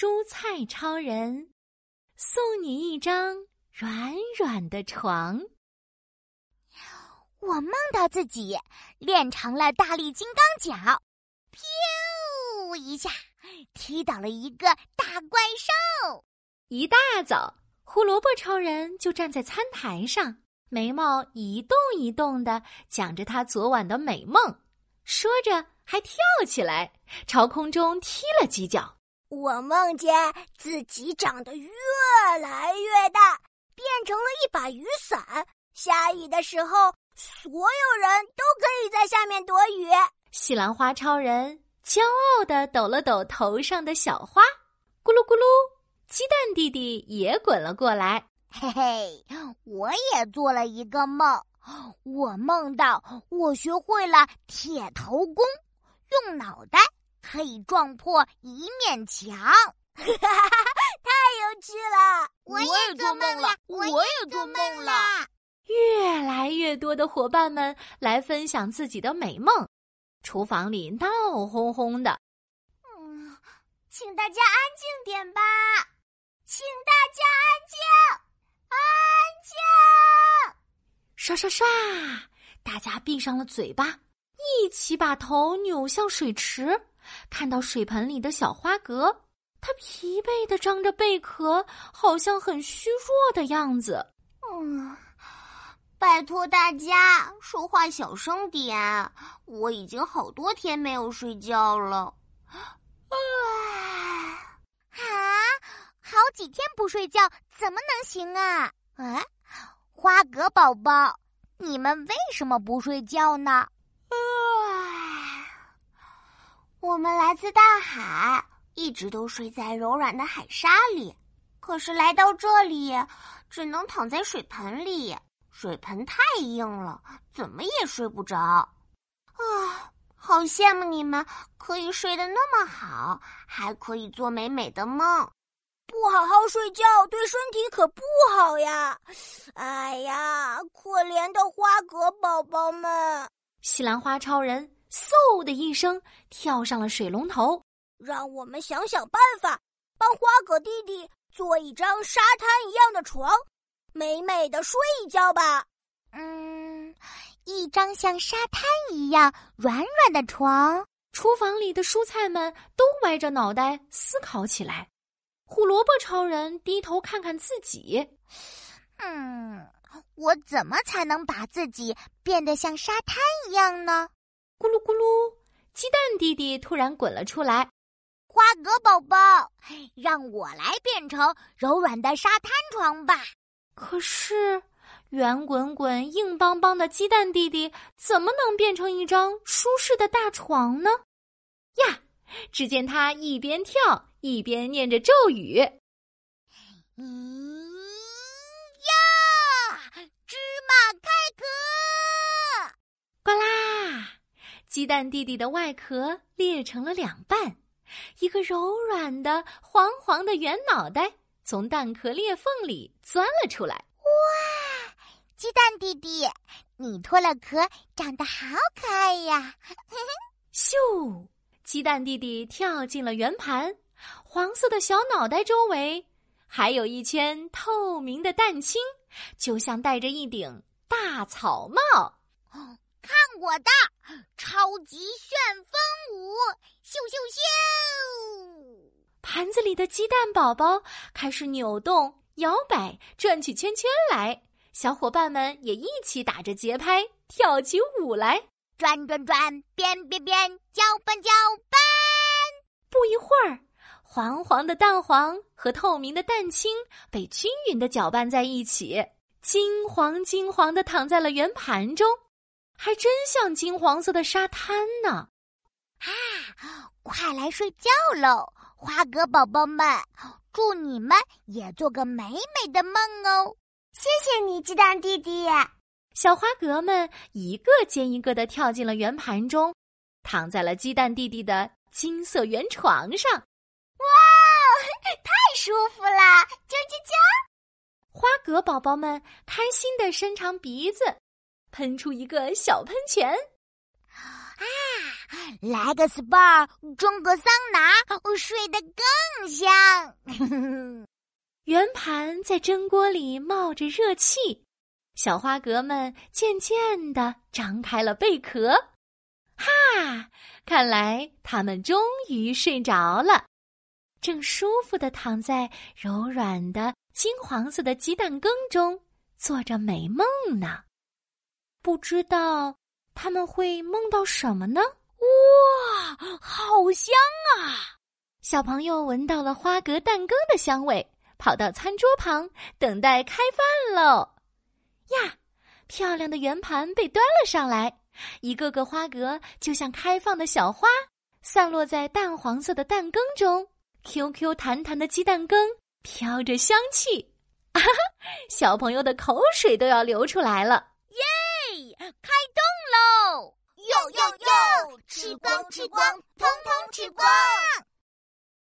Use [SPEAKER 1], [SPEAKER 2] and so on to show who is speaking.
[SPEAKER 1] 蔬菜超人送你一张软软的床。
[SPEAKER 2] 我梦到自己练成了大力金刚脚，噗一下踢倒了一个大怪兽。
[SPEAKER 1] 一大早，胡萝卜超人就站在餐台上，眉毛一动一动的讲着他昨晚的美梦，说着还跳起来，朝空中踢了几脚。
[SPEAKER 3] 我梦见自己长得越来越大，变成了一把雨伞。下雨的时候，所有人都可以在下面躲雨。
[SPEAKER 1] 西兰花超人骄傲的抖了抖头上的小花，咕噜咕噜，鸡蛋弟弟也滚了过来。
[SPEAKER 2] 嘿嘿，我也做了一个梦，我梦到我学会了铁头功，用脑袋。可以撞破一面墙，
[SPEAKER 3] 太有趣了！
[SPEAKER 4] 我也做梦了，我也做梦了。
[SPEAKER 1] 越来越多的伙伴们来分享自己的美梦，厨房里闹哄哄的。
[SPEAKER 3] 嗯，请大家安静点吧，请大家安静，安静。
[SPEAKER 1] 刷刷刷，大家闭上了嘴巴，一起把头扭向水池。看到水盆里的小花蛤，它疲惫的张着贝壳，好像很虚弱的样子。
[SPEAKER 4] 嗯，拜托大家说话小声点，我已经好多天没有睡觉了。啊，啊
[SPEAKER 2] 好几天不睡觉怎么能行啊？啊，花蛤宝宝，你们为什么不睡觉呢？
[SPEAKER 4] 我们来自大海，一直都睡在柔软的海沙里。可是来到这里，只能躺在水盆里。水盆太硬了，怎么也睡不着。啊，好羡慕你们可以睡得那么好，还可以做美美的梦。
[SPEAKER 3] 不好好睡觉对身体可不好呀！哎呀，可怜的花蛤宝宝们！
[SPEAKER 1] 西兰花超人。嗖的一声，跳上了水龙头。
[SPEAKER 3] 让我们想想办法，帮花蛤弟弟做一张沙滩一样的床，美美的睡一觉吧。
[SPEAKER 2] 嗯，一张像沙滩一样软软的床。
[SPEAKER 1] 厨房里的蔬菜们都歪着脑袋思考起来。胡萝卜超人低头看看自己，
[SPEAKER 2] 嗯，我怎么才能把自己变得像沙滩一样呢？
[SPEAKER 1] 咕噜咕噜，鸡蛋弟弟突然滚了出来。
[SPEAKER 2] 花格宝宝，让我来变成柔软的沙滩床吧。
[SPEAKER 1] 可是，圆滚滚、硬邦邦的鸡蛋弟弟怎么能变成一张舒适的大床呢？呀！只见他一边跳一边念着咒语：“
[SPEAKER 2] 嗯呀，芝麻开壳，
[SPEAKER 1] 呱啦。”鸡蛋弟弟的外壳裂成了两半，一个柔软的、黄黄的圆脑袋从蛋壳裂缝里钻了出来。
[SPEAKER 2] 哇！鸡蛋弟弟，你脱了壳，长得好可爱呀！
[SPEAKER 1] 咻！鸡蛋弟弟跳进了圆盘，黄色的小脑袋周围还有一圈透明的蛋清，就像戴着一顶大草帽。
[SPEAKER 2] 看我的超级旋风舞！咻咻咻！
[SPEAKER 1] 盘子里的鸡蛋宝宝开始扭动、摇摆、转起圈圈来，小伙伴们也一起打着节拍跳起舞来，
[SPEAKER 2] 转转转，变变变，搅拌搅拌。
[SPEAKER 1] 不一会儿，黄黄的蛋黄和透明的蛋清被均匀的搅拌在一起，金黄金黄的躺在了圆盘中。还真像金黄色的沙滩呢！
[SPEAKER 2] 啊，快来睡觉喽，花格宝宝们！祝你们也做个美美的梦哦！
[SPEAKER 4] 谢谢你，鸡蛋弟弟。
[SPEAKER 1] 小花蛤们一个接一个的跳进了圆盘中，躺在了鸡蛋弟弟的金色圆床上。
[SPEAKER 4] 哇，太舒服了！啾啾啾！
[SPEAKER 1] 花格宝宝们开心的伸长鼻子。喷出一个小喷泉，
[SPEAKER 2] 啊，来个 SPA，蒸个桑拿，睡得更香。
[SPEAKER 1] 圆盘在蒸锅里冒着热气，小花蛤们渐渐的张开了贝壳。哈，看来它们终于睡着了，正舒服的躺在柔软的金黄色的鸡蛋羹中，做着美梦呢。不知道他们会梦到什么呢？
[SPEAKER 2] 哇，好香啊！
[SPEAKER 1] 小朋友闻到了花蛤蛋羹的香味，跑到餐桌旁等待开饭喽。呀，漂亮的圆盘被端了上来，一个个花蛤就像开放的小花，散落在淡黄色的蛋羹中。QQ 弹弹的鸡蛋羹飘着香气，啊哈，小朋友的口水都要流出来了。
[SPEAKER 2] 开动喽！
[SPEAKER 3] 哟哟哟！吃光吃光，通通吃光！